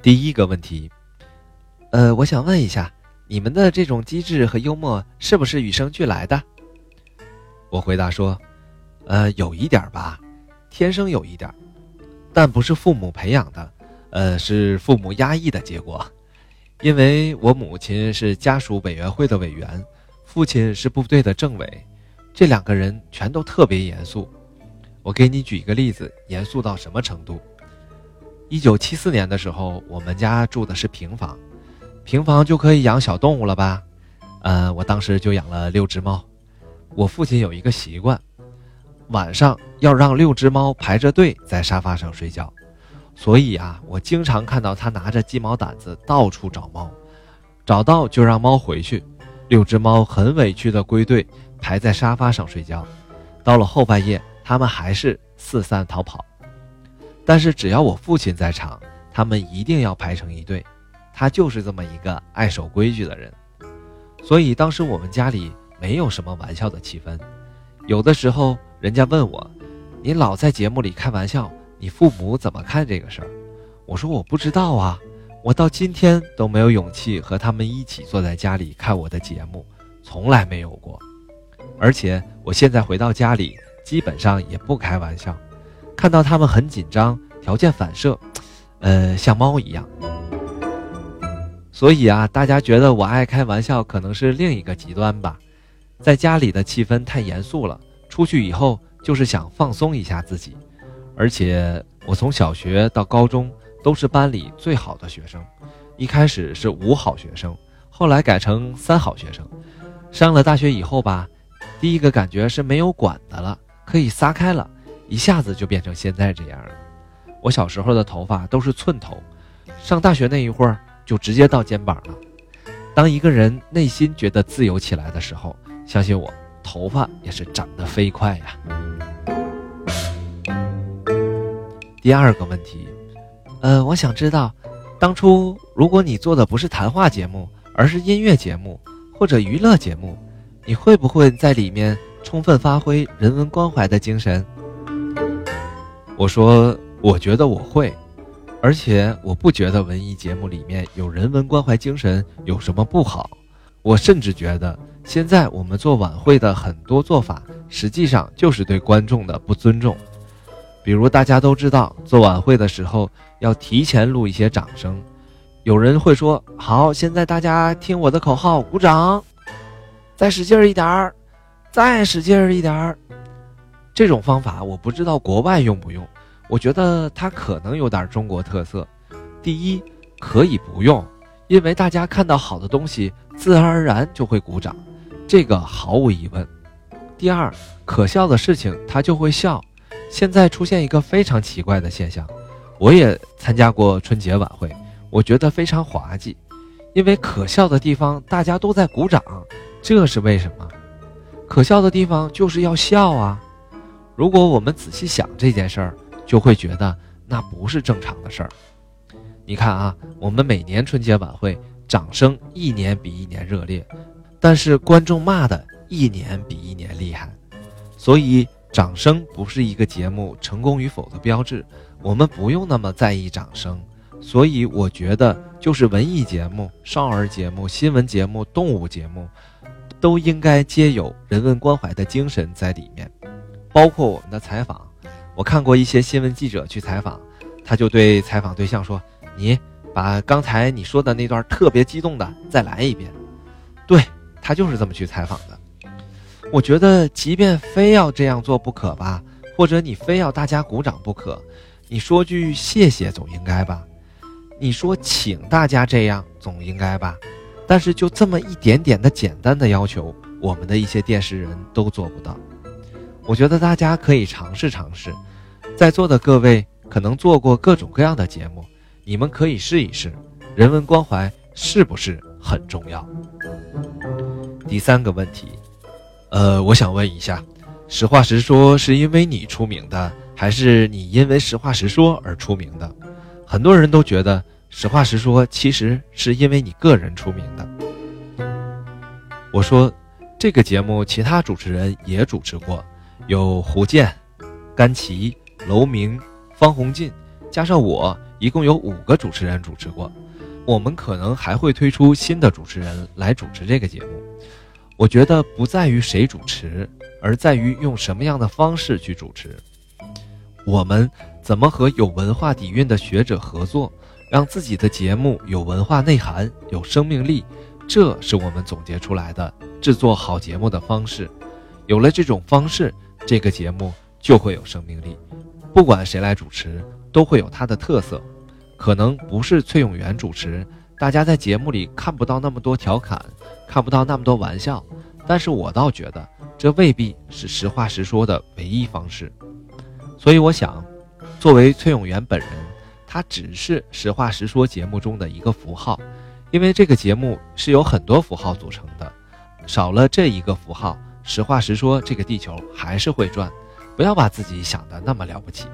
第一个问题，呃，我想问一下，你们的这种机智和幽默是不是与生俱来的？我回答说，呃，有一点吧，天生有一点，但不是父母培养的，呃，是父母压抑的结果。因为我母亲是家属委员会的委员，父亲是部队的政委，这两个人全都特别严肃。我给你举一个例子，严肃到什么程度？一九七四年的时候，我们家住的是平房，平房就可以养小动物了吧？呃，我当时就养了六只猫。我父亲有一个习惯，晚上要让六只猫排着队在沙发上睡觉。所以啊，我经常看到他拿着鸡毛掸子到处找猫，找到就让猫回去。六只猫很委屈地归队，排在沙发上睡觉。到了后半夜，它们还是四散逃跑。但是只要我父亲在场，他们一定要排成一队。他就是这么一个爱守规矩的人。所以当时我们家里没有什么玩笑的气氛。有的时候，人家问我：“你老在节目里开玩笑。”你父母怎么看这个事儿？我说我不知道啊，我到今天都没有勇气和他们一起坐在家里看我的节目，从来没有过。而且我现在回到家里，基本上也不开玩笑，看到他们很紧张，条件反射，呃，像猫一样。所以啊，大家觉得我爱开玩笑，可能是另一个极端吧。在家里的气氛太严肃了，出去以后就是想放松一下自己。而且我从小学到高中都是班里最好的学生，一开始是五好学生，后来改成三好学生。上了大学以后吧，第一个感觉是没有管的了，可以撒开了，一下子就变成现在这样了。我小时候的头发都是寸头，上大学那一会儿就直接到肩膀了。当一个人内心觉得自由起来的时候，相信我，头发也是长得飞快呀。第二个问题，呃，我想知道，当初如果你做的不是谈话节目，而是音乐节目或者娱乐节目，你会不会在里面充分发挥人文关怀的精神？我说，我觉得我会，而且我不觉得文艺节目里面有人文关怀精神有什么不好。我甚至觉得，现在我们做晚会的很多做法，实际上就是对观众的不尊重。比如大家都知道，做晚会的时候要提前录一些掌声。有人会说：“好，现在大家听我的口号，鼓掌，再使劲儿一点儿，再使劲儿一点儿。”这种方法我不知道国外用不用，我觉得它可能有点中国特色。第一，可以不用，因为大家看到好的东西，自然而然就会鼓掌，这个毫无疑问。第二，可笑的事情他就会笑。现在出现一个非常奇怪的现象，我也参加过春节晚会，我觉得非常滑稽，因为可笑的地方大家都在鼓掌，这是为什么？可笑的地方就是要笑啊！如果我们仔细想这件事儿，就会觉得那不是正常的事儿。你看啊，我们每年春节晚会掌声一年比一年热烈，但是观众骂的一年比一年厉害，所以。掌声不是一个节目成功与否的标志，我们不用那么在意掌声。所以我觉得，就是文艺节目、少儿节目、新闻节目、动物节目，都应该皆有人文关怀的精神在里面。包括我们的采访，我看过一些新闻记者去采访，他就对采访对象说：“你把刚才你说的那段特别激动的再来一遍。”对他就是这么去采访的。我觉得，即便非要这样做不可吧，或者你非要大家鼓掌不可，你说句谢谢总应该吧？你说请大家这样总应该吧？但是就这么一点点的简单的要求，我们的一些电视人都做不到。我觉得大家可以尝试尝试，在座的各位可能做过各种各样的节目，你们可以试一试，人文关怀是不是很重要？第三个问题。呃，我想问一下，实话实说是因为你出名的，还是你因为实话实说而出名的？很多人都觉得实话实说其实是因为你个人出名的。我说，这个节目其他主持人也主持过，有胡健、甘琪、楼明、方红进，加上我，一共有五个主持人主持过，我们可能还会推出新的主持人来主持这个节目。我觉得不在于谁主持，而在于用什么样的方式去主持。我们怎么和有文化底蕴的学者合作，让自己的节目有文化内涵、有生命力？这是我们总结出来的制作好节目的方式。有了这种方式，这个节目就会有生命力。不管谁来主持，都会有它的特色。可能不是崔永元主持，大家在节目里看不到那么多调侃，看不到那么多玩笑。但是我倒觉得，这未必是实话实说的唯一方式。所以我想，作为崔永元本人，他只是实话实说节目中的一个符号。因为这个节目是由很多符号组成的，少了这一个符号，实话实说，这个地球还是会转。不要把自己想的那么了不起。